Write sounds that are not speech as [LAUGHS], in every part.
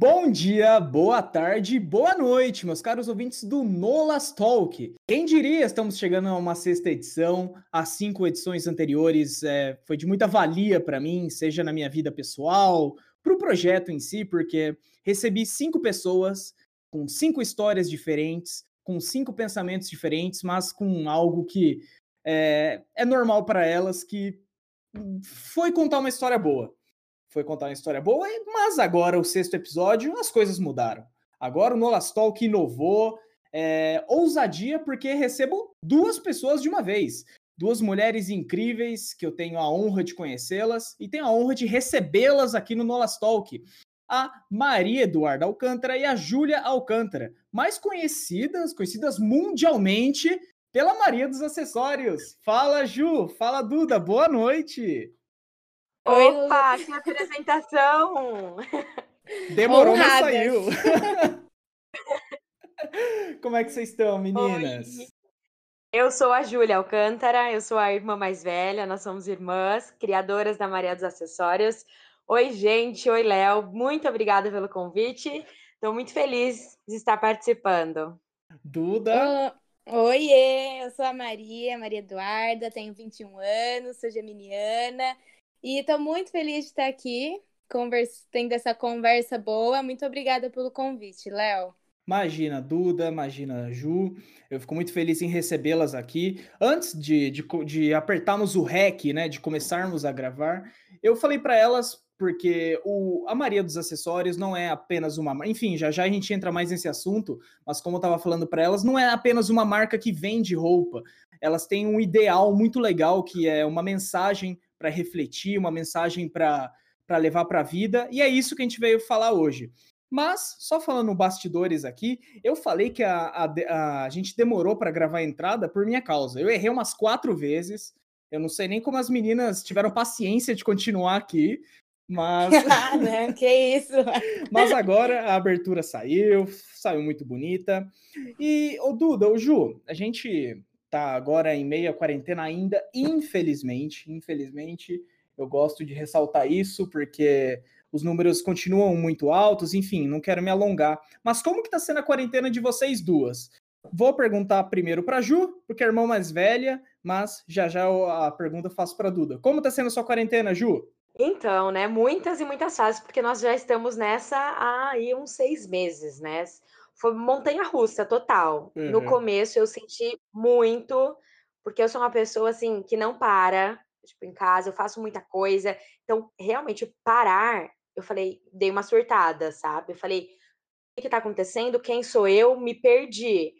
Bom dia, boa tarde, boa noite, meus caros ouvintes do Nolas Talk. Quem diria, estamos chegando a uma sexta edição. As cinco edições anteriores é, foi de muita valia para mim, seja na minha vida pessoal, para o projeto em si, porque recebi cinco pessoas com cinco histórias diferentes, com cinco pensamentos diferentes, mas com algo que é, é normal para elas, que foi contar uma história boa foi contar uma história boa, mas agora, o sexto episódio, as coisas mudaram. Agora o Nolas Talk inovou, é, ousadia, porque recebo duas pessoas de uma vez. Duas mulheres incríveis que eu tenho a honra de conhecê-las e tenho a honra de recebê-las aqui no Nolas Talk. A Maria Eduarda Alcântara e a Júlia Alcântara, mais conhecidas, conhecidas mundialmente pela Maria dos Acessórios. Fala, Ju! Fala, Duda! Boa noite! Opa, que apresentação! [LAUGHS] Demorou, Honradas. mas saiu. [LAUGHS] Como é que vocês estão, meninas? Oi. Eu sou a Júlia Alcântara, eu sou a irmã mais velha, nós somos irmãs, criadoras da Maria dos Acessórios. Oi, gente, oi, Léo, muito obrigada pelo convite. Estou muito feliz de estar participando. Duda. Uh, oiê, eu sou a Maria, Maria Eduarda, tenho 21 anos, sou geminiana e estou muito feliz de estar aqui, tendo essa conversa boa. Muito obrigada pelo convite, Léo. Imagina, Duda, imagina, Ju. Eu fico muito feliz em recebê-las aqui. Antes de, de, de, apertarmos o REC, né, de começarmos a gravar, eu falei para elas, porque o, a Maria dos Acessórios não é apenas uma Enfim, já já a gente entra mais nesse assunto, mas como eu estava falando para elas, não é apenas uma marca que vende roupa. Elas têm um ideal muito legal, que é uma mensagem para refletir, uma mensagem para levar para a vida, e é isso que a gente veio falar hoje. Mas, só falando bastidores aqui, eu falei que a, a, a gente demorou para gravar a entrada por minha causa. Eu errei umas quatro vezes. Eu não sei nem como as meninas tiveram paciência de continuar aqui, mas. [LAUGHS] ah? Que isso! [LAUGHS] mas agora a abertura saiu, saiu muito bonita. E, o Duda, o Ju, a gente tá agora em meio à quarentena ainda, infelizmente, infelizmente, eu gosto de ressaltar isso porque os números continuam muito altos, enfim, não quero me alongar. Mas como que tá sendo a quarentena de vocês duas? Vou perguntar primeiro para Ju, porque é a irmã mais velha, mas já já a pergunta faço para Duda. Como tá sendo a sua quarentena, Ju? Então, né, muitas e muitas fases, porque nós já estamos nessa há aí uns seis meses, né? Foi montanha russa total. Uhum. No começo eu senti muito, porque eu sou uma pessoa assim que não para, tipo, em casa, eu faço muita coisa. Então, realmente parar, eu falei, dei uma surtada, sabe? Eu falei, o que está acontecendo? Quem sou eu? Me perdi.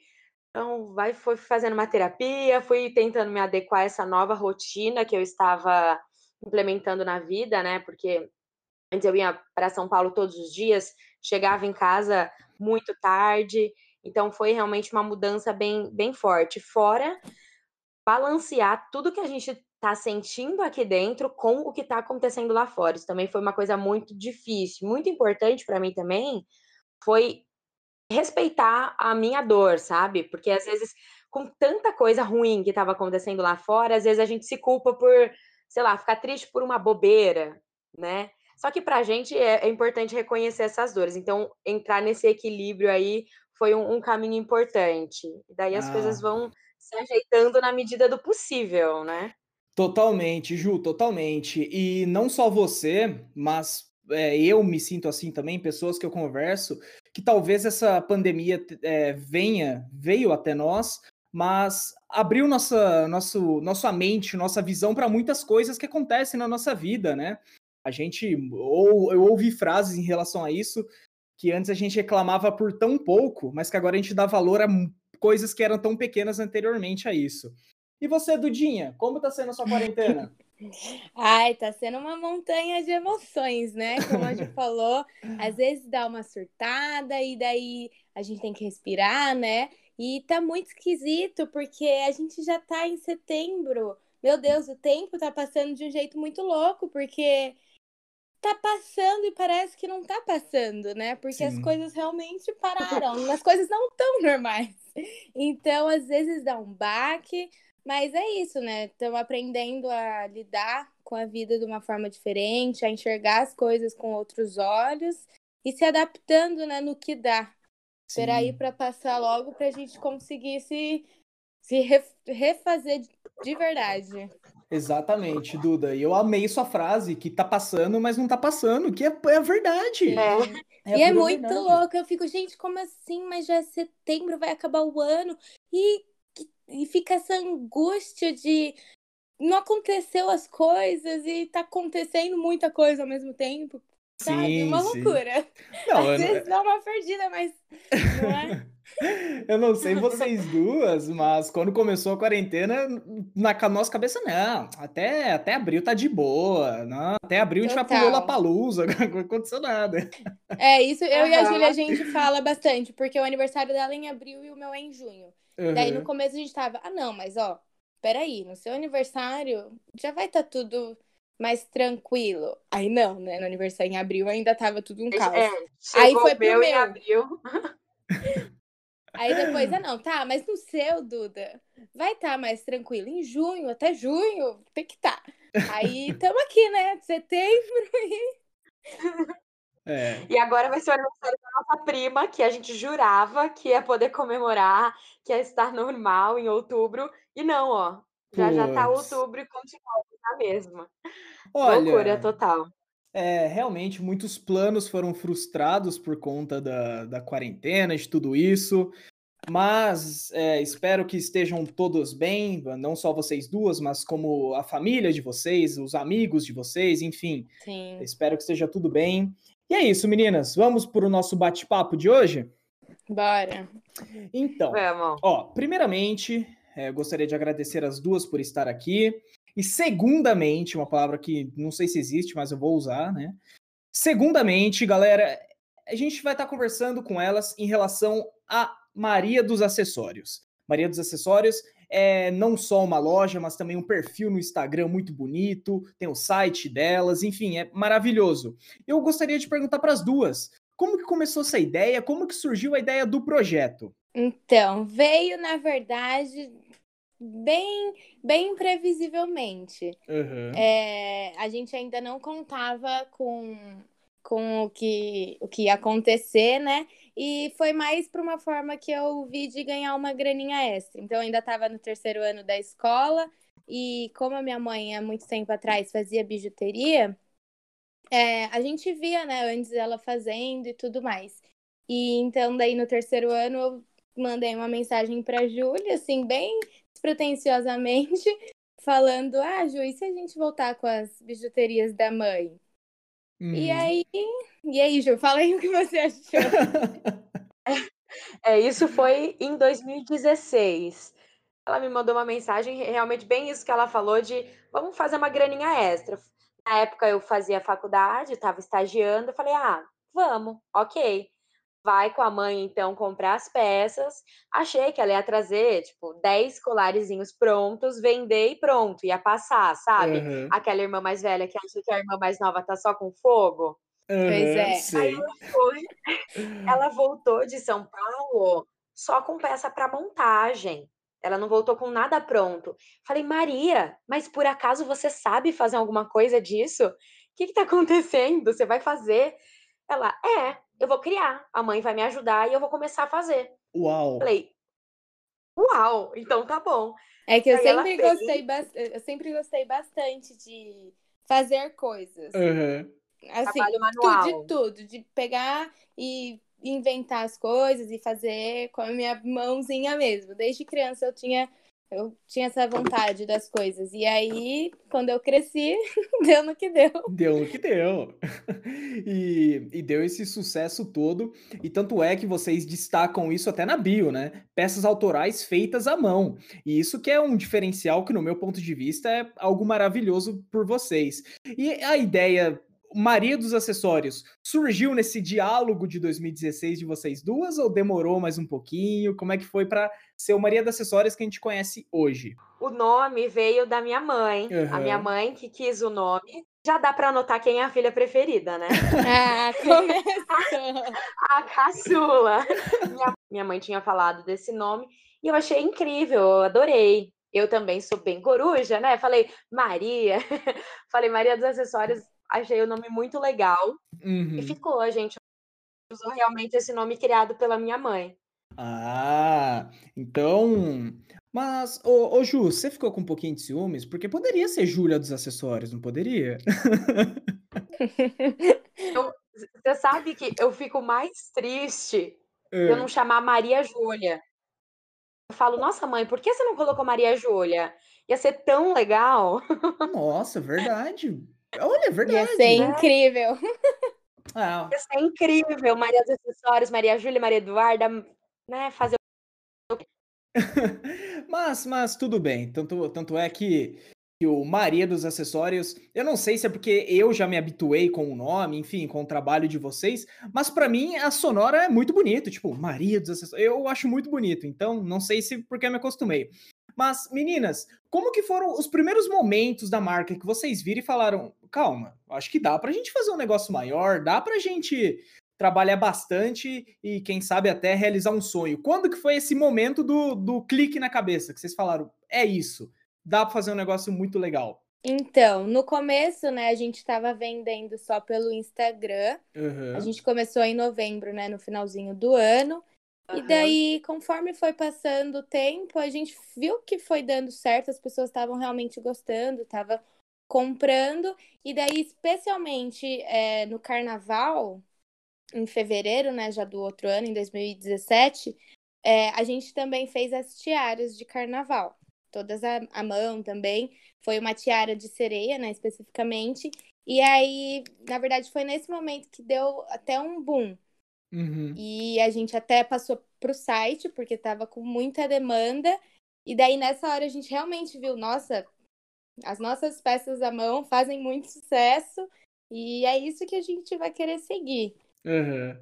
Então, vai foi fazendo uma terapia, fui tentando me adequar a essa nova rotina que eu estava implementando na vida, né? Porque antes eu ia para São Paulo todos os dias, chegava em casa muito tarde. Então foi realmente uma mudança bem, bem forte. Fora balancear tudo que a gente está sentindo aqui dentro com o que está acontecendo lá fora. Isso também foi uma coisa muito difícil, muito importante para mim também. Foi respeitar a minha dor, sabe? Porque às vezes, com tanta coisa ruim que estava acontecendo lá fora, às vezes a gente se culpa por, sei lá, ficar triste por uma bobeira, né? Só que para a gente é, é, importante reconhecer essas dores. Então, entrar nesse equilíbrio aí foi um, um caminho importante. Daí as ah. coisas vão se ajeitando na medida do possível, né? Totalmente, Ju, totalmente. E não só você, mas é, eu me sinto assim também, pessoas que eu converso, que talvez essa pandemia é, venha, veio até nós, mas abriu nossa, nosso, nossa mente, nossa visão para muitas coisas que acontecem na nossa vida, né? A gente, ou eu ouvi frases em relação a isso, que antes a gente reclamava por tão pouco, mas que agora a gente dá valor a coisas que eram tão pequenas anteriormente a isso. E você, Dudinha, como tá sendo a sua quarentena? [LAUGHS] Ai, tá sendo uma montanha de emoções, né? Como a gente falou, às vezes dá uma surtada e daí a gente tem que respirar, né? E tá muito esquisito porque a gente já tá em setembro. Meu Deus, o tempo tá passando de um jeito muito louco, porque tá passando e parece que não tá passando, né? Porque Sim. as coisas realmente pararam, as coisas não estão [LAUGHS] normais. Então, às vezes dá um baque, mas é isso, né? Estamos aprendendo a lidar com a vida de uma forma diferente, a enxergar as coisas com outros olhos e se adaptando né, no que dá. Esperar aí para passar logo para a gente conseguir se, se refazer de verdade. Exatamente, Duda. E eu amei sua frase, que tá passando, mas não tá passando, que é, é a verdade. É. é e é muito verdade. louco. Eu fico, gente, como assim? Mas já é setembro, vai acabar o ano. E, e fica essa angústia de não aconteceu as coisas e tá acontecendo muita coisa ao mesmo tempo. Sabe? Sim, uma loucura. Não, Às vezes dá uma perdida, mas [LAUGHS] não é? [LAUGHS] Eu não sei vocês duas, mas quando começou a quarentena, na nossa cabeça, não, até, até abril tá de boa, não, até abril a gente Total. vai pro Lollapalooza, [LAUGHS] não aconteceu nada. É, isso eu uhum. e a Júlia a gente fala bastante, porque o aniversário dela é em abril e o meu é em junho. Uhum. Daí no começo a gente tava, ah não, mas ó, peraí, no seu aniversário já vai estar tá tudo mais tranquilo. Aí não, né? No aniversário em abril ainda tava tudo um caos. É, Aí foi pro meu. Em abril. [LAUGHS] Aí depois, ah, não, tá, mas no seu, Duda, vai estar tá mais tranquilo. Em junho, até junho, tem que estar. Tá. Aí estamos aqui, né? Setembro e. É. E agora vai ser o aniversário da nossa prima, que a gente jurava que ia poder comemorar, que ia estar normal em outubro. E não, ó. Já já tá outubro e continua na mesma. Olha, Loucura total. É, realmente, muitos planos foram frustrados por conta da, da quarentena, de tudo isso. Mas é, espero que estejam todos bem, não só vocês duas, mas como a família de vocês, os amigos de vocês, enfim. Sim. Espero que esteja tudo bem. E é isso, meninas. Vamos para o nosso bate-papo de hoje? Bora. Então, Vamos. ó, primeiramente, é, gostaria de agradecer as duas por estar aqui. E segundamente, uma palavra que não sei se existe, mas eu vou usar, né? Segundamente, galera, a gente vai estar conversando com elas em relação a Maria dos Acessórios. Maria dos Acessórios é não só uma loja, mas também um perfil no Instagram muito bonito, tem o site delas, enfim, é maravilhoso. Eu gostaria de perguntar para as duas, como que começou essa ideia? Como que surgiu a ideia do projeto? Então, veio, na verdade, bem, bem previsivelmente. Uhum. É, a gente ainda não contava com, com o, que, o que ia acontecer, né? E foi mais para uma forma que eu vi de ganhar uma graninha extra. Então, eu ainda estava no terceiro ano da escola, e como a minha mãe, há muito tempo atrás, fazia bijuteria, é, a gente via, né, antes ela fazendo e tudo mais. E então, daí no terceiro ano, eu mandei uma mensagem para a Júlia, assim, bem despretensiosamente, [LAUGHS] falando: Ah, Ju, e se a gente voltar com as bijuterias da mãe? Hum. E aí, e aí, Ju, fala aí o que você achou. é, isso foi em 2016. Ela me mandou uma mensagem, realmente bem isso que ela falou, de vamos fazer uma graninha extra. Na época eu fazia faculdade, estava estagiando, eu falei, ah, vamos, ok vai com a mãe, então, comprar as peças. Achei que ela ia trazer, tipo, 10 colarezinhos prontos, vender e pronto, ia passar, sabe? Uhum. Aquela irmã mais velha que acha que a irmã mais nova tá só com fogo. Uhum, pois é. Aí ela foi, ela voltou de São Paulo só com peça para montagem. Ela não voltou com nada pronto. Falei, Maria, mas por acaso você sabe fazer alguma coisa disso? O que está acontecendo? Você vai fazer? Ela, é, eu vou criar, a mãe vai me ajudar e eu vou começar a fazer. Uau! Falei, uau, então tá bom. É que eu sempre gostei, fez... eu sempre gostei bastante de fazer coisas. Uhum. Assim, Trabalho manual. de tudo, de pegar e inventar as coisas e fazer com a minha mãozinha mesmo. Desde criança eu tinha eu tinha essa vontade das coisas. E aí, quando eu cresci, [LAUGHS] deu no que deu. Deu no que deu. [LAUGHS] E, e, deu esse sucesso todo. E tanto é que vocês destacam isso até na bio, né? Peças autorais feitas à mão. E isso que é um diferencial que, no meu ponto de vista, é algo maravilhoso por vocês. E a ideia Maria dos Acessórios surgiu nesse diálogo de 2016 de vocês duas ou demorou mais um pouquinho? Como é que foi para ser o Maria dos Acessórios que a gente conhece hoje? O nome veio da minha mãe, uhum. a minha mãe que quis o nome. Já dá para anotar quem é a filha preferida, né? Ah, [LAUGHS] começou! a caçula. Minha, minha mãe tinha falado desse nome e eu achei incrível, eu adorei. Eu também sou bem coruja, né? Falei, Maria. [LAUGHS] Falei, Maria dos Acessórios achei o nome muito legal. Uhum. E ficou, a gente. usou realmente esse nome criado pela minha mãe. Ah, então. Mas, ô, ô Ju, você ficou com um pouquinho de ciúmes? Porque poderia ser Júlia dos acessórios, não poderia? [LAUGHS] Eu, você sabe que eu fico mais triste é. eu não chamar Maria Júlia. Eu falo, nossa mãe, por que você não colocou Maria Júlia? Ia ser tão legal. Nossa, verdade. Olha, é verdade. Ia ser né? incrível. [LAUGHS] Ah. Ia ser incrível. Maria dos Acessórios, Maria Júlia, Maria Eduarda, né? Fazer. [LAUGHS] mas, mas tudo bem. Tanto, tanto é que que o Maria dos Acessórios, eu não sei se é porque eu já me habituei com o nome, enfim, com o trabalho de vocês, mas para mim a sonora é muito bonita, tipo, Maria dos Acessórios, eu acho muito bonito, então não sei se porque eu me acostumei. Mas, meninas, como que foram os primeiros momentos da marca que vocês viram e falaram, calma, acho que dá pra gente fazer um negócio maior, dá pra gente trabalhar bastante e, quem sabe, até realizar um sonho. Quando que foi esse momento do, do clique na cabeça, que vocês falaram, é isso, dá para fazer um negócio muito legal? Então, no começo, né, a gente estava vendendo só pelo Instagram. Uhum. A gente começou em novembro, né, no finalzinho do ano. Uhum. E daí, conforme foi passando o tempo, a gente viu que foi dando certo, as pessoas estavam realmente gostando, estavam comprando. E daí, especialmente é, no carnaval, em fevereiro, né, já do outro ano, em 2017, é, a gente também fez as tiaras de carnaval todas à mão também. Foi uma tiara de sereia, né, especificamente. E aí, na verdade, foi nesse momento que deu até um boom. Uhum. E a gente até passou para o site, porque estava com muita demanda. E daí, nessa hora, a gente realmente viu, nossa, as nossas peças à mão fazem muito sucesso. E é isso que a gente vai querer seguir. Uhum.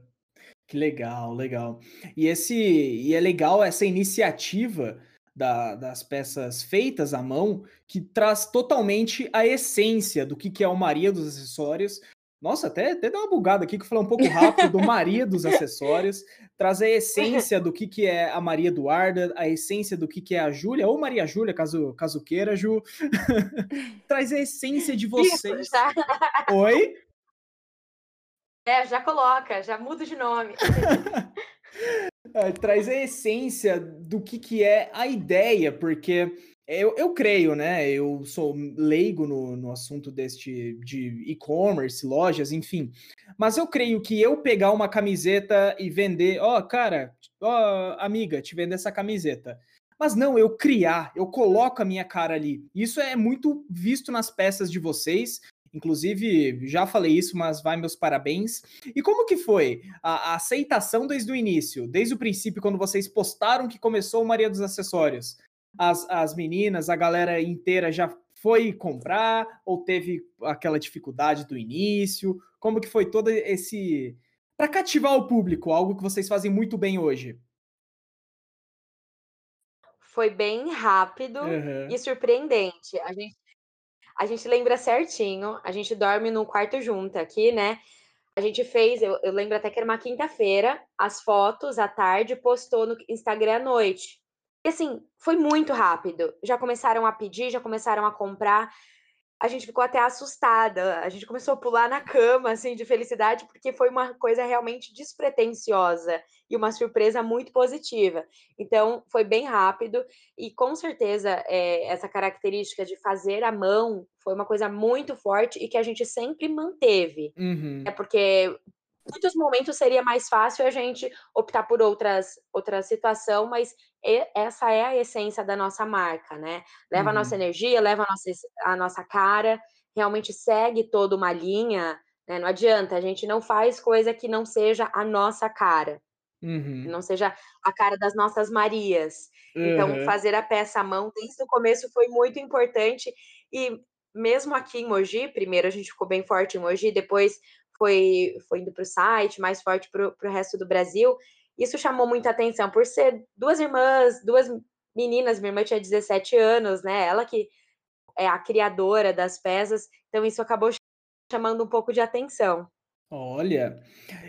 Que legal, legal. E esse e é legal essa iniciativa da, das peças feitas à mão, que traz totalmente a essência do que, que é o Maria dos Acessórios. Nossa, até, até deu uma bugada aqui que eu falei um pouco rápido do Maria dos [LAUGHS] Acessórios, traz a essência do que, que é a Maria Eduarda, a essência do que, que é a Júlia, ou Maria Júlia, caso, caso queira, Ju. [LAUGHS] traz a essência de vocês. Isso, já... Oi? É, já coloca, já muda de nome. [LAUGHS] É, traz a essência do que, que é a ideia, porque eu, eu creio, né? Eu sou leigo no, no assunto deste de e-commerce, lojas, enfim. Mas eu creio que eu pegar uma camiseta e vender, ó, oh, cara, ó, oh, amiga, te vender essa camiseta. Mas não, eu criar, eu coloco a minha cara ali. Isso é muito visto nas peças de vocês. Inclusive, já falei isso, mas vai meus parabéns. E como que foi a, a, aceitação desde o início, desde o princípio, quando vocês postaram que começou o Maria dos Acessórios? As, as meninas, a galera inteira já foi comprar ou teve aquela dificuldade do início? Como que foi todo esse para cativar o público, algo que vocês fazem muito bem hoje? Foi bem rápido uhum. e surpreendente. A gente a gente lembra certinho, a gente dorme no quarto junto aqui, né? A gente fez, eu, eu lembro até que era uma quinta-feira, as fotos à tarde, postou no Instagram à noite. E assim, foi muito rápido. Já começaram a pedir, já começaram a comprar a gente ficou até assustada. A gente começou a pular na cama, assim, de felicidade, porque foi uma coisa realmente despretensiosa e uma surpresa muito positiva. Então, foi bem rápido e, com certeza, é, essa característica de fazer à mão foi uma coisa muito forte e que a gente sempre manteve. Uhum. É porque muitos momentos seria mais fácil a gente optar por outras outra situação, mas essa é a essência da nossa marca, né? Leva uhum. a nossa uhum. energia, leva a nossa, a nossa cara, realmente segue toda uma linha, né? Não adianta, a gente não faz coisa que não seja a nossa cara. Uhum. Não seja a cara das nossas Marias. Uhum. Então, fazer a peça à mão desde o começo foi muito importante. E mesmo aqui em Mogi, primeiro a gente ficou bem forte em Mogi, depois foi, foi indo para o site, mais forte para o resto do Brasil. Isso chamou muita atenção por ser duas irmãs, duas meninas, minha irmã tinha 17 anos, né? Ela que é a criadora das peças, então isso acabou chamando um pouco de atenção. Olha,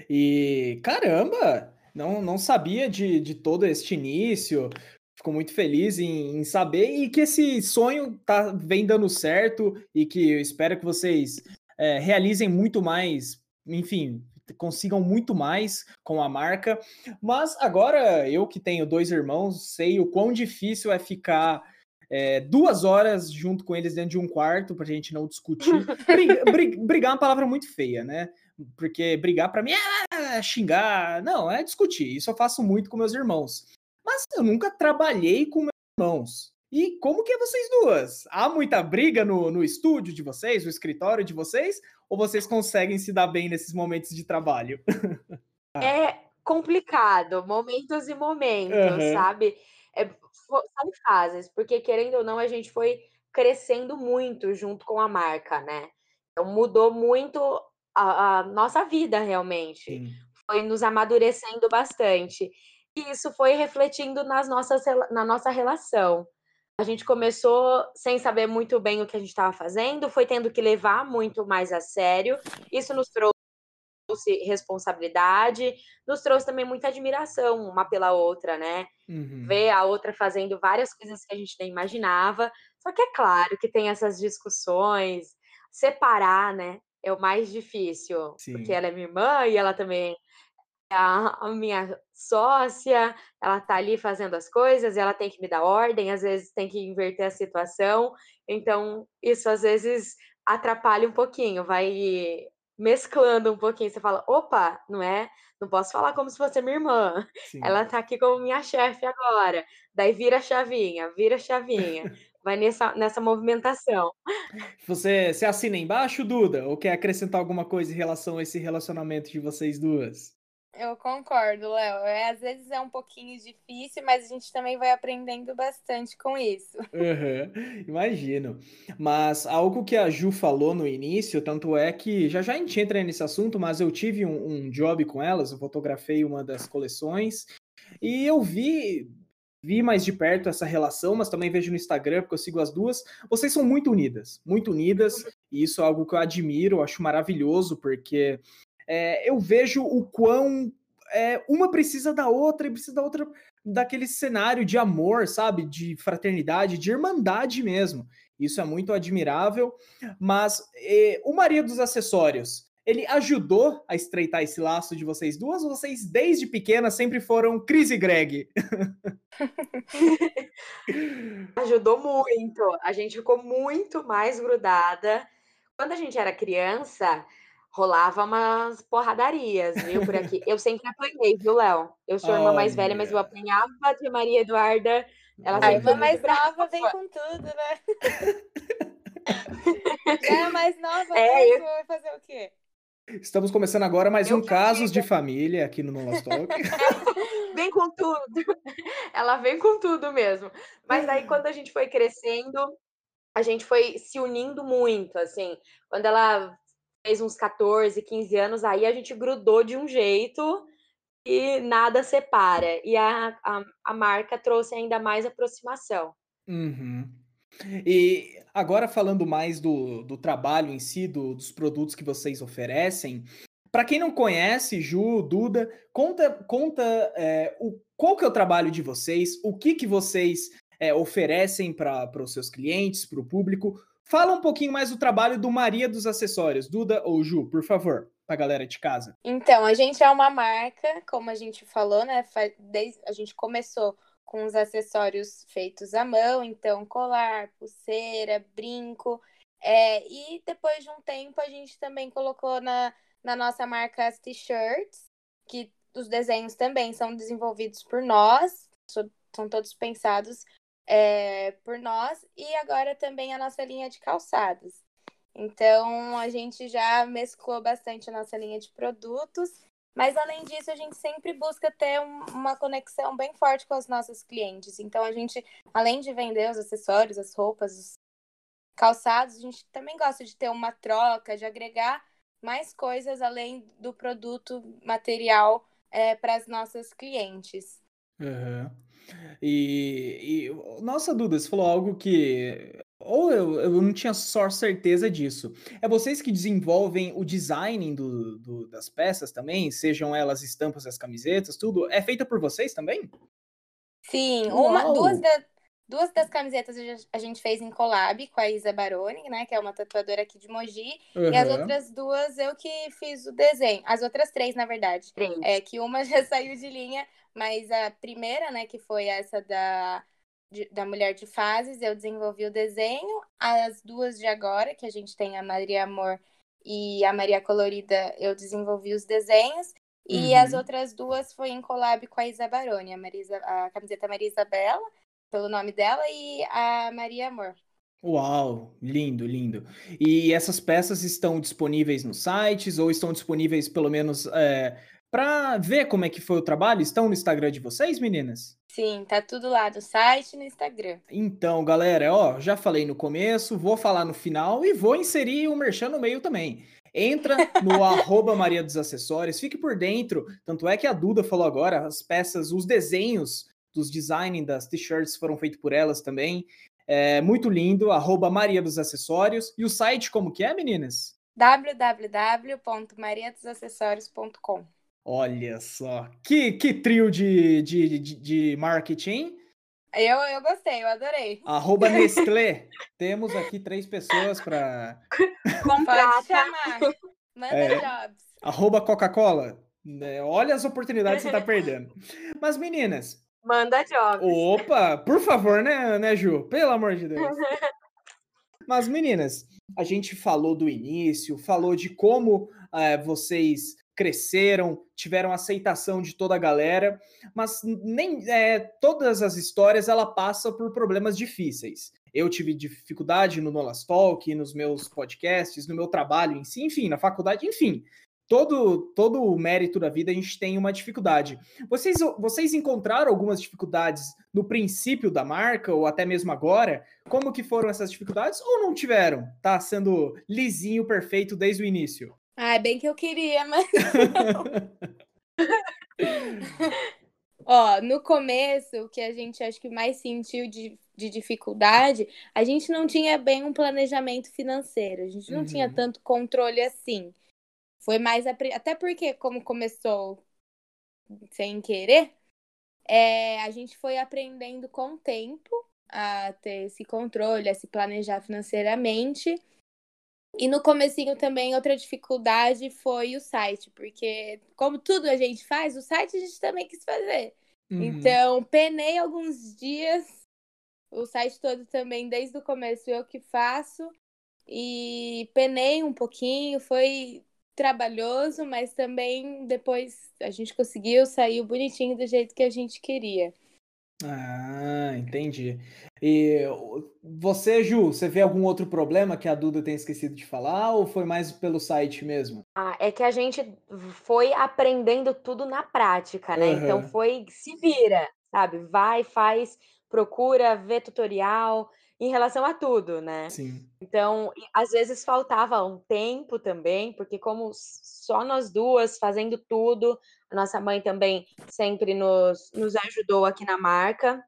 e caramba, não, não sabia de, de todo este início. Fico muito feliz em, em, saber e que esse sonho tá, vem dando certo e que eu espero que vocês é, realizem muito mais, enfim, consigam muito mais com a marca. Mas agora, eu que tenho dois irmãos, sei o quão difícil é ficar é, duas horas junto com eles dentro de um quarto para a gente não discutir. [LAUGHS] Briga, briga, brigar é uma palavra muito feia, né? Porque brigar para mim é xingar. Não, é discutir. Isso eu faço muito com meus irmãos. Mas eu nunca trabalhei com meus irmãos. E como que é vocês duas? Há muita briga no, no estúdio de vocês, no escritório de vocês? Ou vocês conseguem se dar bem nesses momentos de trabalho? [LAUGHS] é complicado, momentos e momentos, uhum. sabe? É, são fases, porque querendo ou não, a gente foi crescendo muito junto com a marca, né? Então mudou muito a, a nossa vida realmente. Sim. Foi nos amadurecendo bastante. E isso foi refletindo nas nossas, na nossa relação. A gente começou sem saber muito bem o que a gente estava fazendo, foi tendo que levar muito mais a sério. Isso nos trouxe responsabilidade, nos trouxe também muita admiração uma pela outra, né? Uhum. Ver a outra fazendo várias coisas que a gente nem imaginava. Só que é claro que tem essas discussões, separar, né? É o mais difícil, Sim. porque ela é minha irmã e ela também a, minha sócia, ela tá ali fazendo as coisas, ela tem que me dar ordem, às vezes tem que inverter a situação, então isso às vezes atrapalha um pouquinho, vai mesclando um pouquinho. Você fala, opa, não é? Não posso falar como se fosse minha irmã. [LAUGHS] Sim. Ela tá aqui como minha chefe agora. Daí vira a chavinha, vira a chavinha. Vai nessa, nessa movimentação. Você, você assina embaixo, Duda? Ou quer acrescentar alguma coisa em relação a esse relacionamento de vocês duas? Eu concordo, Léo. É, às vezes é um pouquinho difícil, mas a gente também vai aprendendo bastante com isso. [LAUGHS] Uhum, imagino. Mas algo que a Ju falou no início, tanto é que já já a gente entra nesse assunto, mas eu tive um, um job com elas, eu fotografei uma das coleções e eu vi vi mais de perto essa relação, mas também vejo no Instagram, porque eu sigo as duas. Vocês são muito unidas, muito unidas, e isso é algo que eu admiro, acho maravilhoso, porque é, eu vejo o quão é, uma precisa da outra e precisa da outra daquele cenário de amor, sabe? De fraternidade, de irmandade mesmo. Isso é muito admirável. Mas é, o Maria dos Acessórios, ele ajudou a estreitar esse laço de vocês duas? Ou vocês, desde pequena, sempre foram Cris e Greg? [LAUGHS] ajudou muito. A gente ficou muito mais grudada. Quando a gente era criança, rolava umas porradarias, viu, por aqui. Eu sempre apanhei, viu, Léo? Eu sou a irmã mais velha, mas eu apanhava de Maria Eduarda. Ela a irmã mais nova vem com tudo, né? [LAUGHS] é mais nova, é, eu... vai fazer o quê? Estamos começando agora mais eu um Casos de Família aqui no Nolas Talk. [LAUGHS] vem com tudo. Ela vem com tudo mesmo. Mas daí, quando a gente foi crescendo, a gente foi se unindo muito, assim. Quando ela uns 14, 15 anos, aí a gente grudou de um jeito e nada separa. E a, a, a marca trouxe ainda mais aproximação. Uhum. E agora falando mais do, do trabalho em si, do, dos produtos que vocês oferecem, para quem não conhece, Ju, Duda, conta, conta é, o, qual que é o trabalho de vocês, o que, que vocês é, oferecem para os seus clientes, para o público, Fala um pouquinho mais do trabalho do Maria dos Acessórios. Duda ou Ju, por favor, para a galera de casa. Então, a gente é uma marca, como a gente falou, né? Desde, a gente começou com os acessórios feitos à mão, então colar, pulseira, brinco. É, e depois de um tempo a gente também colocou na, na nossa marca as t-shirts, que os desenhos também são desenvolvidos por nós, são todos pensados é, por nós e agora também a nossa linha de calçados. Então a gente já mesclou bastante a nossa linha de produtos, mas além disso a gente sempre busca ter um, uma conexão bem forte com os nossos clientes. Então a gente, além de vender os acessórios, as roupas, os calçados, a gente também gosta de ter uma troca, de agregar mais coisas além do produto material é, para as nossas clientes. Uhum. E, e, nossa, Duda, você falou algo que. Ou eu, eu não tinha só certeza disso. É vocês que desenvolvem o design do, do, das peças também, sejam elas estampas das camisetas, tudo. É feita por vocês também? Sim, uma, duas, de, Duas das camisetas a gente fez em collab com a Isa Baroni, né? Que é uma tatuadora aqui de Mogi. Uhum. E as outras duas eu que fiz o desenho. As outras três, na verdade. Três. É que uma [LAUGHS] já saiu de linha, mas a primeira, né, que foi essa da, de, da Mulher de Fases, eu desenvolvi o desenho. As duas de agora, que a gente tem a Maria Amor e a Maria Colorida, eu desenvolvi os desenhos. E uhum. as outras duas foi em collab com a Isa Baroni, a, Marisa, a camiseta Maria Isabela pelo nome dela, e a Maria Amor. Uau, lindo, lindo. E essas peças estão disponíveis nos sites ou estão disponíveis pelo menos é, para ver como é que foi o trabalho? Estão no Instagram de vocês, meninas? Sim, tá tudo lá no site e no Instagram. Então, galera, ó, já falei no começo, vou falar no final e vou inserir o um merchan no meio também. Entra no [LAUGHS] arroba Maria dos Acessórios, fique por dentro. Tanto é que a Duda falou agora, as peças, os desenhos dos design das t-shirts foram feitos por elas também. É muito lindo, arroba Maria dos Acessórios. E o site como que é, meninas? www.mariadosacessórios.com Olha só, que, que trio de, de, de, de marketing. Eu, eu gostei, eu adorei. Arroba [LAUGHS] Nestlé. Temos aqui três pessoas para. [LAUGHS] Pode chamar. Manda é. jobs. Arroba Coca-Cola. É, olha as oportunidades que você está [LAUGHS] perdendo. Mas, meninas, Manda jobs. Opa, por favor, né, né, Ju? Pelo amor de Deus. Mas, meninas, a gente falou do início, falou de como é, vocês cresceram, tiveram aceitação de toda a galera, mas nem é, todas as histórias ela passa por problemas difíceis. Eu tive dificuldade no Nolas Talk, nos meus podcasts, no meu trabalho em si, enfim, na faculdade, enfim todo, todo o mérito da vida a gente tem uma dificuldade. Vocês, vocês encontraram algumas dificuldades no princípio da marca, ou até mesmo agora? Como que foram essas dificuldades? Ou não tiveram? Tá sendo lisinho, perfeito desde o início? Ah, é bem que eu queria, mas [LAUGHS] Ó, no começo, o que a gente acho que mais sentiu de, de dificuldade, a gente não tinha bem um planejamento financeiro, a gente não uhum. tinha tanto controle assim. Foi mais. Até porque, como começou sem querer, é, a gente foi aprendendo com o tempo a ter esse controle, a se planejar financeiramente. E no comecinho também outra dificuldade foi o site, porque como tudo a gente faz, o site a gente também quis fazer. Uhum. Então, penei alguns dias, o site todo também desde o começo eu que faço. E penei um pouquinho, foi trabalhoso, mas também depois a gente conseguiu, saiu bonitinho do jeito que a gente queria. Ah, entendi. E você, Ju, você vê algum outro problema que a Duda tem esquecido de falar ou foi mais pelo site mesmo? Ah, é que a gente foi aprendendo tudo na prática, né? Uhum. Então foi se vira, sabe? Vai, faz, procura, vê tutorial em relação a tudo, né? Sim. Então, às vezes faltava um tempo também, porque como só nós duas fazendo tudo, a nossa mãe também sempre nos, nos ajudou aqui na marca,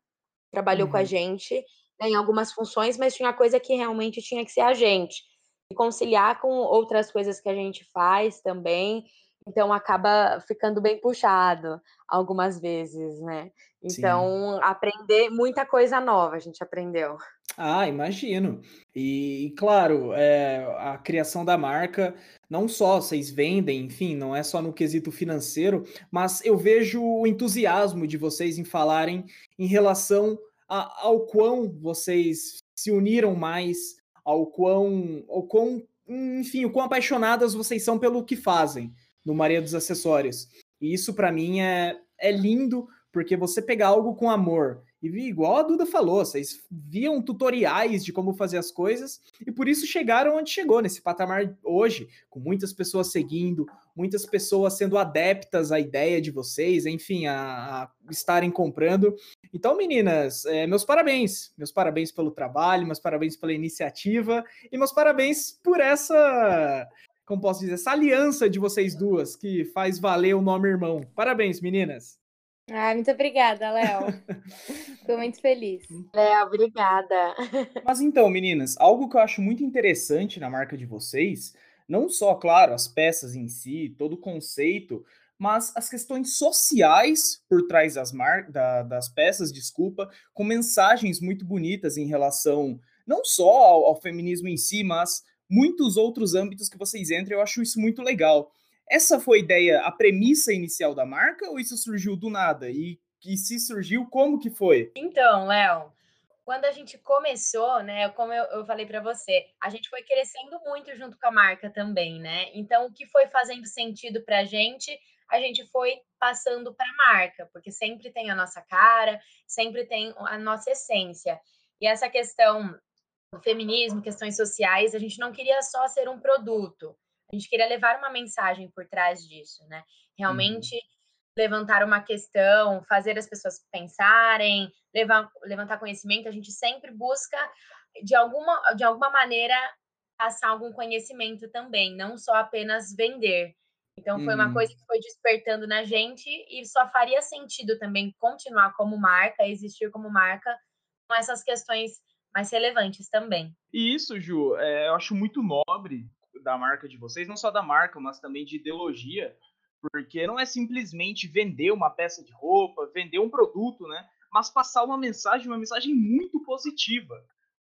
trabalhou uhum. com a uhum. gente né, em algumas funções, mas tinha coisa que realmente tinha que ser a gente. E conciliar com outras coisas que a gente faz também, então acaba ficando bem puxado algumas vezes, né? Então, Sim. aprender muita coisa nova a gente aprendeu. Ah, imagino. E, e claro, é, a criação da marca, não só vocês vendem, enfim, não é só no quesito financeiro, mas eu vejo o entusiasmo de vocês em falarem em relação a, ao quão vocês se uniram mais, ao quão, ao quão, enfim, o quão apaixonadas vocês são pelo que fazem no Maria dos Acessórios. E isso para mim é, é lindo, porque você pegar algo com amor e igual a Duda falou, vocês viam tutoriais de como fazer as coisas e por isso chegaram onde chegou, nesse patamar hoje, com muitas pessoas seguindo, muitas pessoas sendo adeptas à ideia de vocês, enfim, a, a estarem comprando. Então, meninas, é, meus parabéns, meus parabéns pelo trabalho, meus parabéns pela iniciativa e meus parabéns por essa como posso dizer, essa aliança de vocês duas que faz valer o nome irmão. Parabéns, meninas. Ah, muito obrigada, Léo. [LAUGHS] Estou muito feliz. Léo, obrigada. [LAUGHS] Mas então, meninas, algo que eu acho muito interessante na marca de vocês, não só, claro, as peças em si, todo o conceito, mas as questões sociais por trás das, mar... Da, das peças, desculpa, com mensagens muito bonitas em relação não só ao, ao, feminismo em si, mas muitos outros âmbitos que vocês entram, eu acho isso muito legal. Essa foi a ideia, a premissa inicial da marca, ou isso surgiu do nada? E, e se surgiu, como que foi? Então, Léo, quando a gente começou, né, como eu, eu falei para você, a gente foi crescendo muito junto com a marca também, né? Então, o que foi fazendo sentido para a gente, a gente foi passando para a marca, porque sempre tem a nossa cara, sempre tem a nossa essência. E essa questão do feminismo, questões sociais, a gente não queria só ser um produto, a gente queria levar uma mensagem por trás disso, né? Realmente. Uhum levantar uma questão, fazer as pessoas pensarem, levar, levantar conhecimento, a gente sempre busca, de alguma, de alguma maneira, passar algum conhecimento também, não só apenas vender. Então, foi uma uhum. coisa que foi despertando na gente e só faria sentido também continuar como marca, existir como marca, com essas questões mais relevantes também. E isso, Ju, é, eu acho muito nobre da marca de vocês, não só da marca, mas também de ideologia, porque não é simplesmente vender uma peça de roupa, vender um produto, né? Mas passar uma mensagem, uma mensagem muito positiva.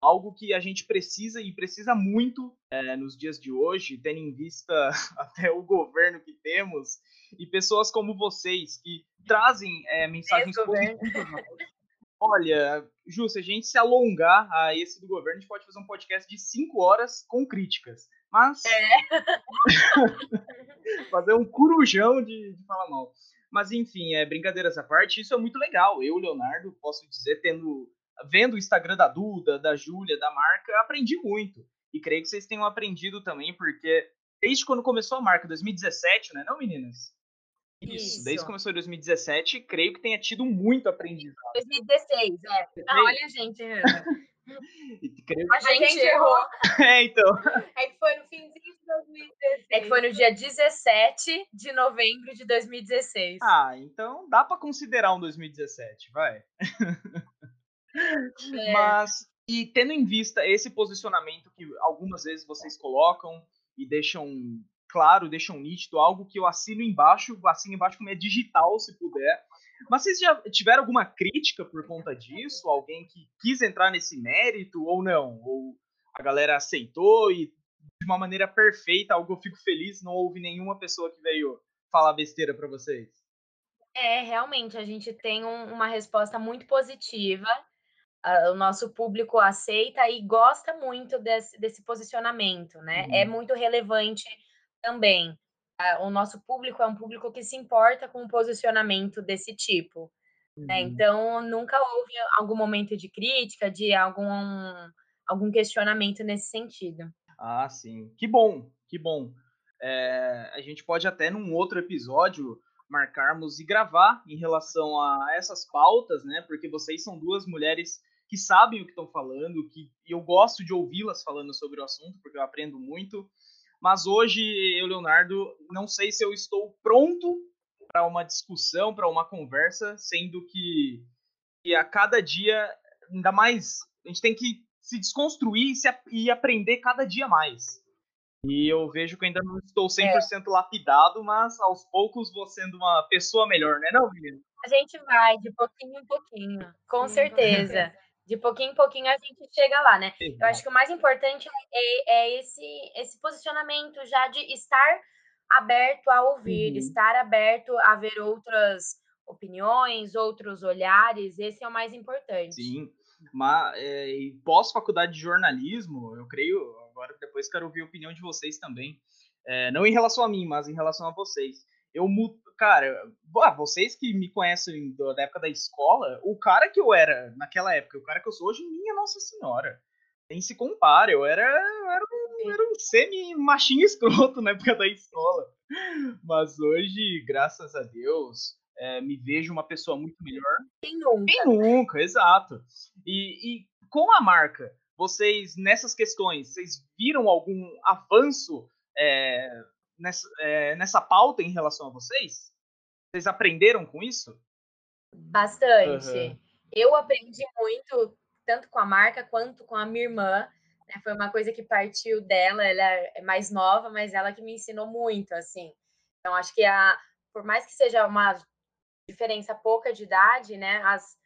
Algo que a gente precisa e precisa muito é, nos dias de hoje, tendo em vista [LAUGHS] até o governo que temos e pessoas como vocês que trazem é, mensagens positivas. Olha, Ju, se a gente se alongar a esse do governo, a gente pode fazer um podcast de cinco horas com críticas. Mas. É. [LAUGHS] fazer um corujão de, de falar mal. Mas, enfim, é, brincadeiras à parte, isso é muito legal. Eu, Leonardo, posso dizer, tendo vendo o Instagram da Duda, da Júlia, da marca, aprendi muito. E creio que vocês tenham aprendido também, porque desde quando começou a marca, 2017, né, não, meninas? Isso, Isso. desde que começou em 2017, creio que tenha tido muito aprendizado. 2016, é. Ah, olha, gente, a, gente, errou. [LAUGHS] É, então. [LAUGHS] É que foi no finzinho de 2016. É que foi no dia 17 de novembro de 2016. Ah, então dá para considerar um 2017, vai. [LAUGHS] É. Mas, e tendo em vista esse posicionamento que algumas vezes vocês colocam e deixam claro, deixam nítido, algo que eu assino embaixo, assino embaixo como é digital, se puder, mas vocês já tiveram alguma crítica por conta disso? Alguém que quis entrar nesse mérito ou não? Ou a galera aceitou e de uma maneira perfeita, algo eu fico feliz, não houve nenhuma pessoa que veio falar besteira para vocês? É, realmente, a gente tem um, uma resposta muito positiva. Uh, o nosso público aceita e gosta muito desse, desse posicionamento, né? É uhum. É muito relevante também o nosso público é um público que se importa com o posicionamento né, desse tipo. Uhum. Né? Então, nunca houve algum momento de crítica, de algum, algum questionamento nesse sentido. Ah, sim. Que bom, que bom. É, a gente pode até num outro episódio marcarmos e gravar em relação a essas pautas, né? Porque vocês são duas mulheres que sabem o que estão falando, que eu gosto de ouvi-las falando sobre o assunto, porque eu aprendo muito. Mas hoje, eu, Leonardo, não sei se eu estou pronto para uma discussão, para uma conversa, sendo que, que, a cada dia, ainda mais, a gente tem que se desconstruir e, se, e aprender cada dia mais. E eu vejo que ainda não estou 100% é. lapidado, mas aos poucos vou sendo uma pessoa melhor, né, não, menino? A gente vai, de pouquinho em pouquinho, com certeza. De pouquinho em pouquinho a gente chega lá, né? Eu acho que o mais importante é, é esse, esse posicionamento já de estar aberto a ouvir, uhum. estar aberto a ver outras opiniões, outros olhares, esse é o mais importante. Sim, mas é, pós-faculdade de jornalismo, eu creio, agora depois quero ouvir a opinião de vocês também, é, não em relação a mim, mas em relação a vocês. Eu cara, vocês que me conhecem da época da escola, o cara que eu era naquela época, o cara que eu sou hoje, minha Nossa Senhora. Nem se compara, eu era, eu era um, era um semi-machinho escroto na época da escola. Mas hoje, graças a Deus, é, me vejo uma pessoa muito melhor. Quem nunca? Quem nunca, exato. E, e com a marca, vocês, nessas questões, vocês viram algum avanço é, nessa, é, nessa pauta em relação a vocês? Vocês aprenderam com isso? Bastante. Uhum. Eu aprendi muito, tanto com a marca quanto com a minha irmã. Né? Foi uma coisa que partiu dela, ela é mais nova, mas ela que me ensinou muito, assim. Então, acho que a, por mais que seja uma diferença pouca de idade, né? As,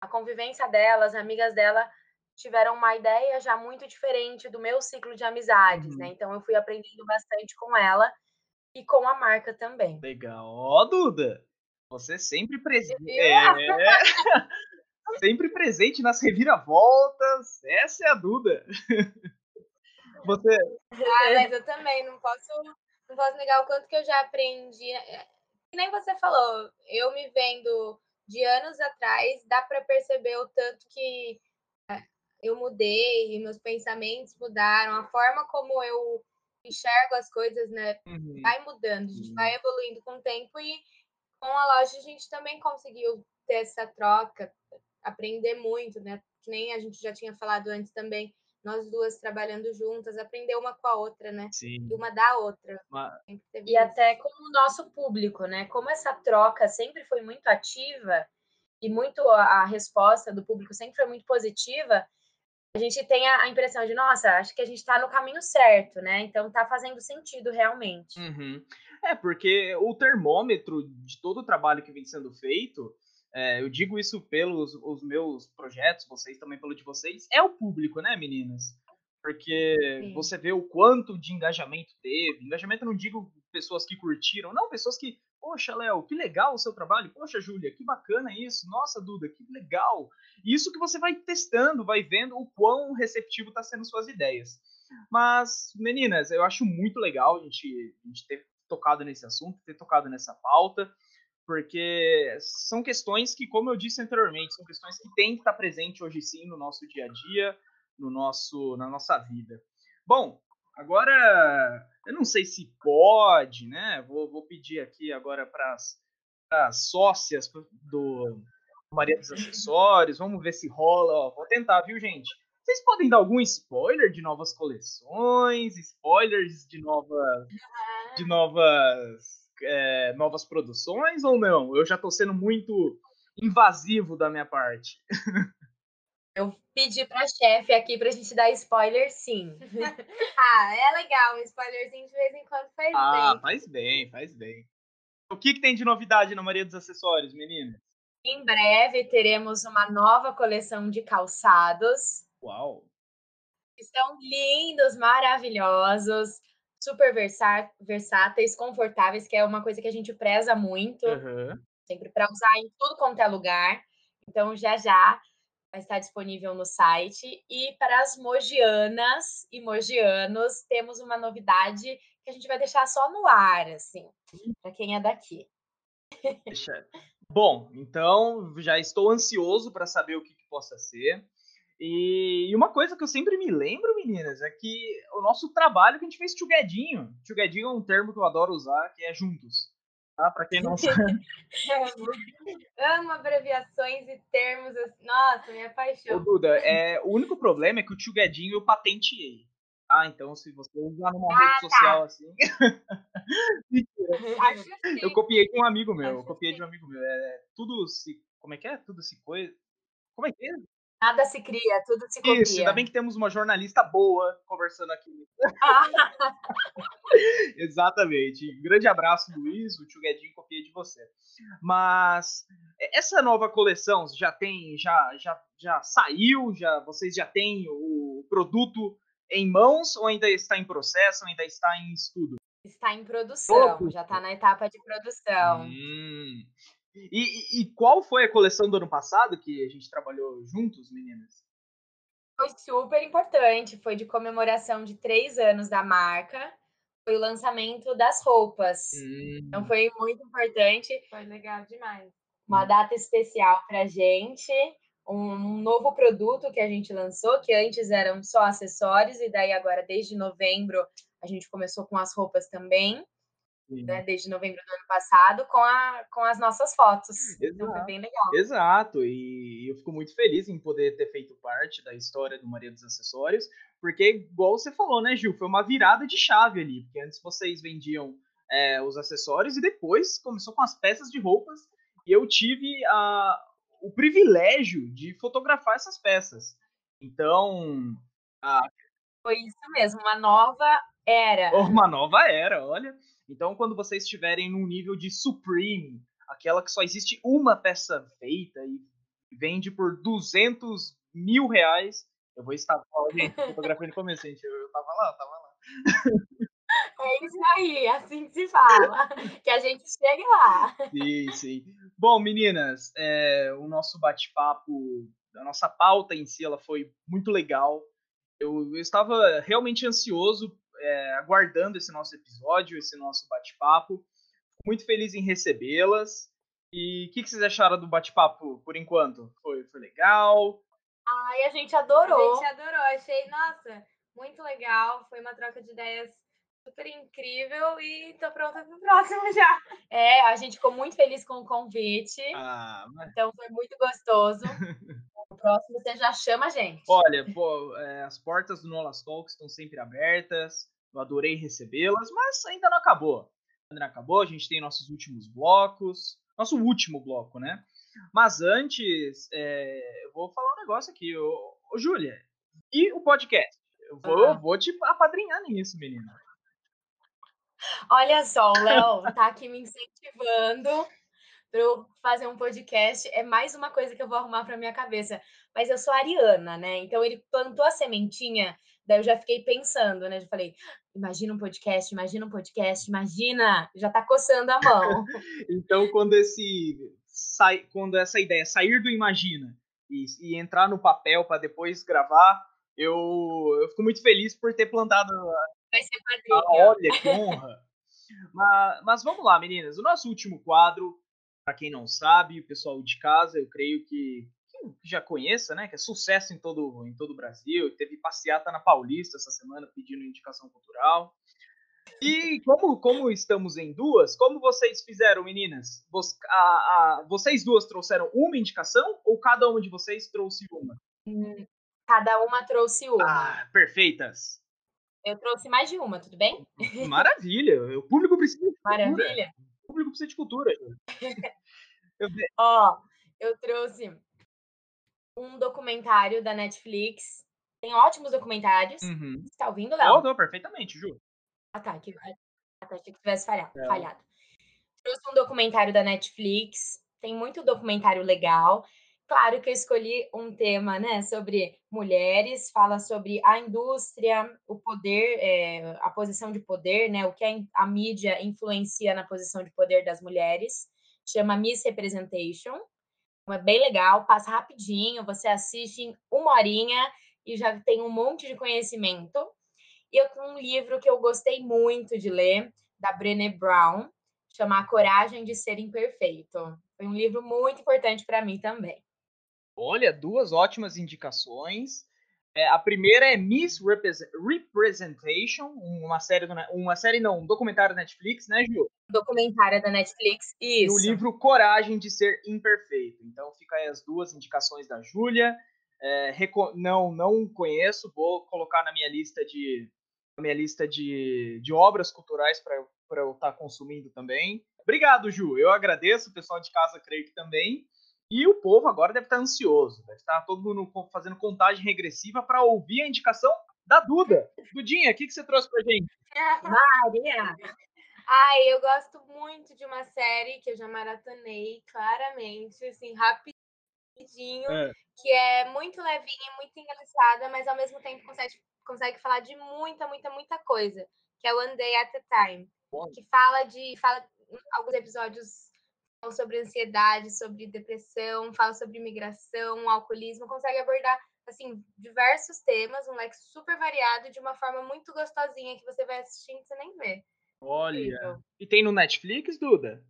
a convivência dela, as amigas dela tiveram uma ideia já muito diferente do meu ciclo de amizades, né? uhum. né? Então eu fui aprendendo bastante com ela e com a marca também. Legal. Ó, oh, Duda, você sempre presente. É... [LAUGHS] sempre presente nas reviravoltas. Essa é a Duda. [LAUGHS] Você. Ah, mas eu também não posso, não posso negar o quanto que eu já aprendi. É, que nem você falou, eu me vendo de anos atrás, dá para perceber o tanto que é, eu mudei, meus pensamentos mudaram, a forma como eu enxergo as coisas, né, uhum. vai mudando, a gente uhum. vai evoluindo com o tempo e com a loja a gente também conseguiu ter essa troca, aprender muito, né? Que nem a gente já tinha falado antes também, nós duas trabalhando juntas, aprender uma com a outra, né? Sim. E uma da outra. Uma... E isso. até com o nosso público, né? Como essa troca sempre foi muito ativa e muito a resposta do público sempre foi muito positiva, a gente tem a, impressão de, nossa, acho que a gente está no caminho certo, né? Então tá fazendo sentido realmente. Uhum. É, porque o termômetro de todo o trabalho que vem sendo feito é, eu digo isso pelos os meus projetos, vocês também pelo de vocês, é o público, né, meninas? Porque Sim. você vê o quanto de engajamento teve. Engajamento não digo pessoas que curtiram, não, pessoas que, poxa, Léo, que legal o seu trabalho, poxa, Júlia, que bacana isso, nossa, Duda, que legal. Isso que você vai testando, vai vendo o quão receptivo está sendo suas ideias. Mas, meninas, eu acho muito legal a gente, a gente ter tocado nesse assunto, ter tocado nessa pauta porque são questões que, como eu disse anteriormente, são questões que têm que estar presentes hoje sim no nosso dia a dia, no nosso, na nossa vida. Bom, agora eu não sei se pode, né? Vou, vou pedir aqui agora para as sócias do Maria dos Acessórios, vamos ver se rola. Ó, vou tentar, viu, gente? Vocês podem dar algum spoiler de novas coleções, spoilers de novas, de novas é, novas produções ou não? Eu já estou sendo muito invasivo da minha parte. [LAUGHS] Eu pedi para chefe aqui para a gente dar spoiler, sim. [LAUGHS] ah, é legal, um spoilerzinho de vez em quando faz ah, bem. Ah, faz bem, faz bem. O que, que tem de novidade na Maria dos Acessórios, meninas? Em breve teremos uma nova coleção de calçados. Uau! Estão lindos, maravilhosos super versáteis, confortáveis, que é uma coisa que a gente preza muito, uhum. sempre para usar em tudo quanto é lugar. Então, já já vai estar disponível no site. E para as mogianas e mogianos, temos uma novidade que a gente vai deixar só no ar, assim, para quem é daqui. Bom, então já estou ansioso para saber o que, que possa ser. E, uma coisa que eu sempre me lembro, meninas, é que o nosso trabalho que a gente fez tchuguedinho. Tchuguedinho é um termo que eu adoro usar, que é juntos. Tá? Pra quem não [LAUGHS] sabe. Amo abreviações e termos. Nossa, minha paixão. Ô, Duda, é, o único problema é que o tchuguedinho eu patenteei. Ah, então se você usar numa ah, rede tá. social [LAUGHS] tá. [LAUGHS] assim. eu copiei de um amigo meu. eu copiei de um amigo meu. É, tudo se. Como é que é? Tudo se coisa. Como é que é? Nada se cria, tudo se copia. Isso, ainda bem que temos uma jornalista boa conversando aqui. [LAUGHS] Exatamente. Grande abraço, Luiz. O Tio Guedinho copia de você. Mas essa nova coleção já tem, já, já, já saiu, já vocês já têm o produto em mãos ou ainda está em processo, ainda está em estudo? Está em produção, já está na etapa de produção. Hum. E, e, qual foi a coleção do ano passado que a gente trabalhou juntos, meninas? Foi super importante, foi de comemoração de três anos da marca. Foi o lançamento das roupas. Então, hum. Então foi muito importante. Foi legal demais. Uma data especial para gente, um novo produto que a gente lançou, que antes eram só acessórios, e daí agora, desde novembro, a gente começou com as roupas também né, desde novembro do ano passado, com, a, com as nossas fotos. Exato. Então foi bem legal. Exato, e eu fico muito feliz em poder ter feito parte da história do Maria dos Acessórios, porque, igual você falou, né, Gil, foi uma virada de chave ali, porque antes vocês vendiam é, os acessórios e depois começou com as peças de roupas, e eu tive a, o privilégio de fotografar essas peças. Então. A... Foi isso mesmo, uma nova era. Uma nova era, olha. Então, quando vocês estiverem num nível de Supreme, aquela que só existe uma peça feita e vende por 200 mil reais, eu vou estar [LAUGHS] fotografando no começo, gente. Eu, eu tava lá, eu tava lá. É isso aí, assim que se fala. [LAUGHS] que a gente chegue lá. Sim, sim. Bom, meninas, é, o nosso bate-papo, a nossa pauta em si, ela foi muito legal. Eu, eu estava realmente ansioso, é, aguardando esse nosso episódio, esse nosso bate-papo. Muito feliz em recebê-las. E o que, que, vocês acharam do bate-papo por enquanto? Foi, foi legal? Ai, a gente adorou. A gente adorou, achei, nossa, muito legal. Foi uma troca de ideias super incrível e tô pronta pro próximo já. É, a gente ficou muito feliz com o convite. Ah, mas... Então foi muito gostoso. [LAUGHS] próximo você já chama a gente. Olha, pô, é, as portas do Nolas Talks estão sempre abertas. Eu adorei recebê-las, mas ainda não acabou. Ainda não acabou, a gente tem nossos últimos blocos. Nosso último bloco, né? Mas antes, é, eu vou falar um negócio aqui. Ô, ô Júlia, e o podcast? Eu vou, ah. vou te apadrinhar nisso, menina. Olha só, o Léo tá aqui me incentivando para eu fazer um podcast. É mais uma coisa que eu vou arrumar para minha cabeça. Mas eu sou ariana, né? Então ele plantou a sementinha, daí eu já fiquei pensando, né? Eu falei, imagina um podcast, imagina um podcast, imagina, já tá coçando a mão. [LAUGHS] então quando esse sai, quando essa ideia sair do imagina e, e entrar no papel para depois gravar, eu, eu fico muito feliz por ter plantado vai ser padrinho. Ah, olha, que honra. [LAUGHS] mas, mas vamos lá, meninas. O nosso último quadro, para quem não sabe, o pessoal de casa, eu creio que, que já conheça, né? Que é sucesso em todo, em todo o Brasil. Teve passeata na Paulista essa semana pedindo indicação cultural. E como, como estamos em duas, como vocês fizeram, meninas? a, a, vocês duas trouxeram uma indicação ou cada uma de vocês trouxe uma? Hum, cada uma trouxe uma. Ah, perfeitas. Eu trouxe mais de uma, tudo bem? Maravilha! O público precisa cultura. Maravilha. Público precisa de cultura. [LAUGHS] eu... Ó, eu trouxe um documentário da Netflix. Tem ótimos documentários. Uhum. Você tá ouvindo, Léo? Tô, perfeitamente, Ju. Ah, tá. Que... Ah, tá. Achei que tivesse falhado. É. falhado. Trouxe um documentário da Netflix. Tem muito documentário legal. Claro que eu escolhi um tema, né, sobre mulheres, fala sobre a indústria, o poder, é, a posição de poder, né, o que a, a, mídia influencia na posição de poder das mulheres. Chama Miss Representation. É bem legal, passa rapidinho, você assiste em uma horinha e já tem um monte de conhecimento. E eu tenho um livro que eu gostei muito de ler, da Brené Brown, chama A Coragem de Ser Imperfeito. Foi um livro muito importante para mim também. Olha, duas ótimas indicações. É, a primeira é Miss Representation, uma série, do, uma série não, um documentário da Netflix, né, Ju? Documentário da Netflix, isso. E o livro Coragem de Ser Imperfeito. Então fica aí as duas indicações da Júlia. É, não, não conheço, vou colocar na minha lista de, minha lista de, de obras culturais para eu estar tá consumindo também. Obrigado, Ju. Eu agradeço, o pessoal de casa creio que também. E o povo agora deve estar ansioso, deve estar todo mundo fazendo contagem regressiva para ouvir a indicação da Duda. Dudinha, o que, que você trouxe para gente? Maria! Ai, eu gosto muito de uma série que eu já maratonei, claramente, assim, rapidinho, é. que é muito levinha, muito engraçada, mas ao mesmo tempo consegue, consegue falar de muita, muita, muita coisa, que é One Day at a Time, Bom. que fala de, fala alguns episódios sobre ansiedade, sobre depressão, fala sobre imigração, alcoolismo, consegue abordar assim diversos temas, um leque super variado de uma forma muito gostosinha que você vai assistindo e você nem vê. Olha. E tem no Netflix, Duda?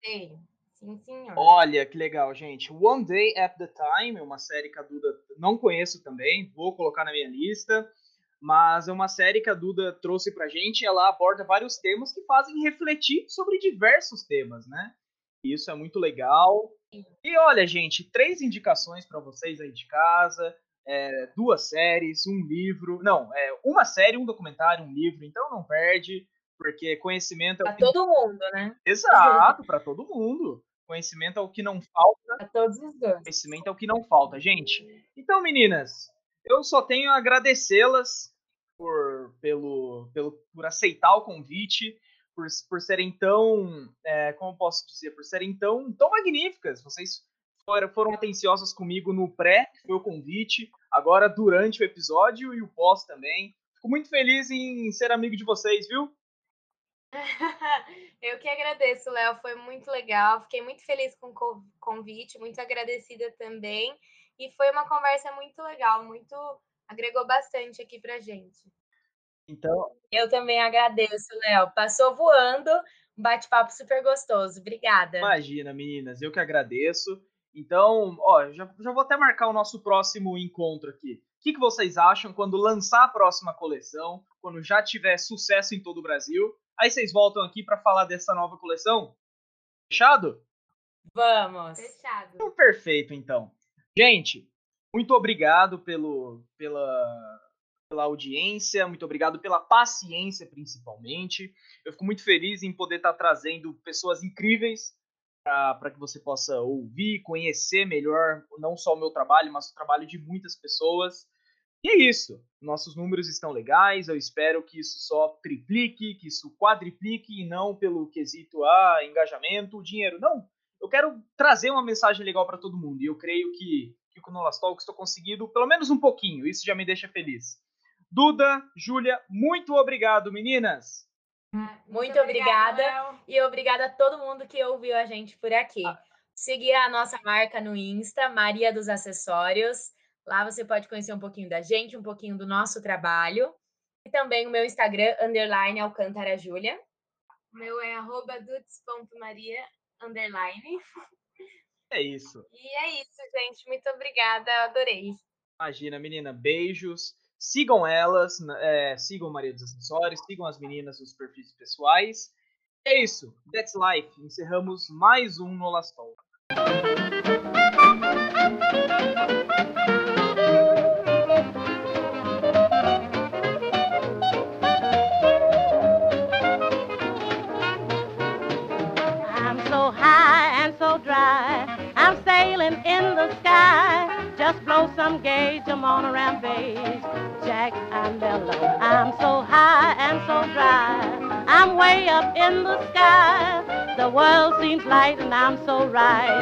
Tem. Sim, senhor. Olha que legal, gente. One Day at the Time, uma série que a Duda não conheço também, vou colocar na minha lista. Mas é uma série que a Duda trouxe pra gente, ela aborda vários temas que fazem refletir sobre diversos temas, né? Isso é muito legal. E olha, gente, três indicações para vocês aí de casa. É, duas séries, um livro. Não, é uma série, um documentário, um livro. Então não perde, porque conhecimento é para que... todo mundo, né? Exato, para todo mundo. Conhecimento é o que não falta. Para todos os dois. Conhecimento é o que não falta, gente. Então, meninas, eu só tenho a agradecê-las por, pelo, pelo, por aceitar o convite, por, por serem tão, é, como posso dizer, por serem tão, tão magníficas. Vocês foram, foram atenciosas comigo no pré, que foi o convite, agora durante o episódio e o pós também. Fico muito feliz em ser amigo de vocês, viu? [LAUGHS] Eu que agradeço, Léo. Foi muito legal. Fiquei muito feliz com o convite, muito agradecida também. E foi uma conversa muito legal, muito agregou bastante aqui pra gente. Então. Eu também agradeço, Léo. Passou voando, um bate-papo super gostoso. Obrigada. Imagina, meninas, eu que agradeço. Então, ó, já, já vou até marcar o nosso próximo encontro aqui. O que, que vocês acham quando lançar a próxima coleção, quando já tiver sucesso em todo o Brasil? Aí vocês voltam aqui para falar dessa nova coleção? Fechado? Vamos. Fechado. Então, perfeito, então. Gente, muito obrigado pelo, pela, pela audiência, muito obrigado pela paciência, principalmente. Eu fico muito feliz em poder estar trazendo pessoas incríveis para que você possa ouvir, conhecer melhor não só o meu trabalho, mas o trabalho de muitas pessoas. E é isso. Nossos números estão legais. Eu espero que isso só triplique, que isso quadriplique e não pelo quesito ah, engajamento, dinheiro. Não. Eu quero trazer uma mensagem legal para todo mundo. E eu creio que, que com o Nolas Talk estou conseguindo pelo menos um pouquinho. Isso já me deixa feliz. Duda, Júlia, muito obrigado, meninas. Muito, muito obrigada. obrigada e obrigada a todo mundo que ouviu a gente por aqui. Ah. Seguir a nossa marca no Insta, Maria dos Acessórios. Lá você pode conhecer um pouquinho da gente, um pouquinho do nosso trabalho. E também o meu Instagram, underline Alcântara Júlia. O meu é arroba dudes.maria, underline. É isso. E é isso, gente. Muito obrigada, adorei. Imagina, menina, beijos. Sigam elas, é, sigam Maria dos Acessórios, sigam as meninas nos perfis pessoais. É isso. That's life. Encerramos mais um No Last Talk. Just blow some gauge, I'm on a rampage. Jack, I'm mellow. I'm so high and so dry. I'm way up in the sky. The world seems light and I'm so right.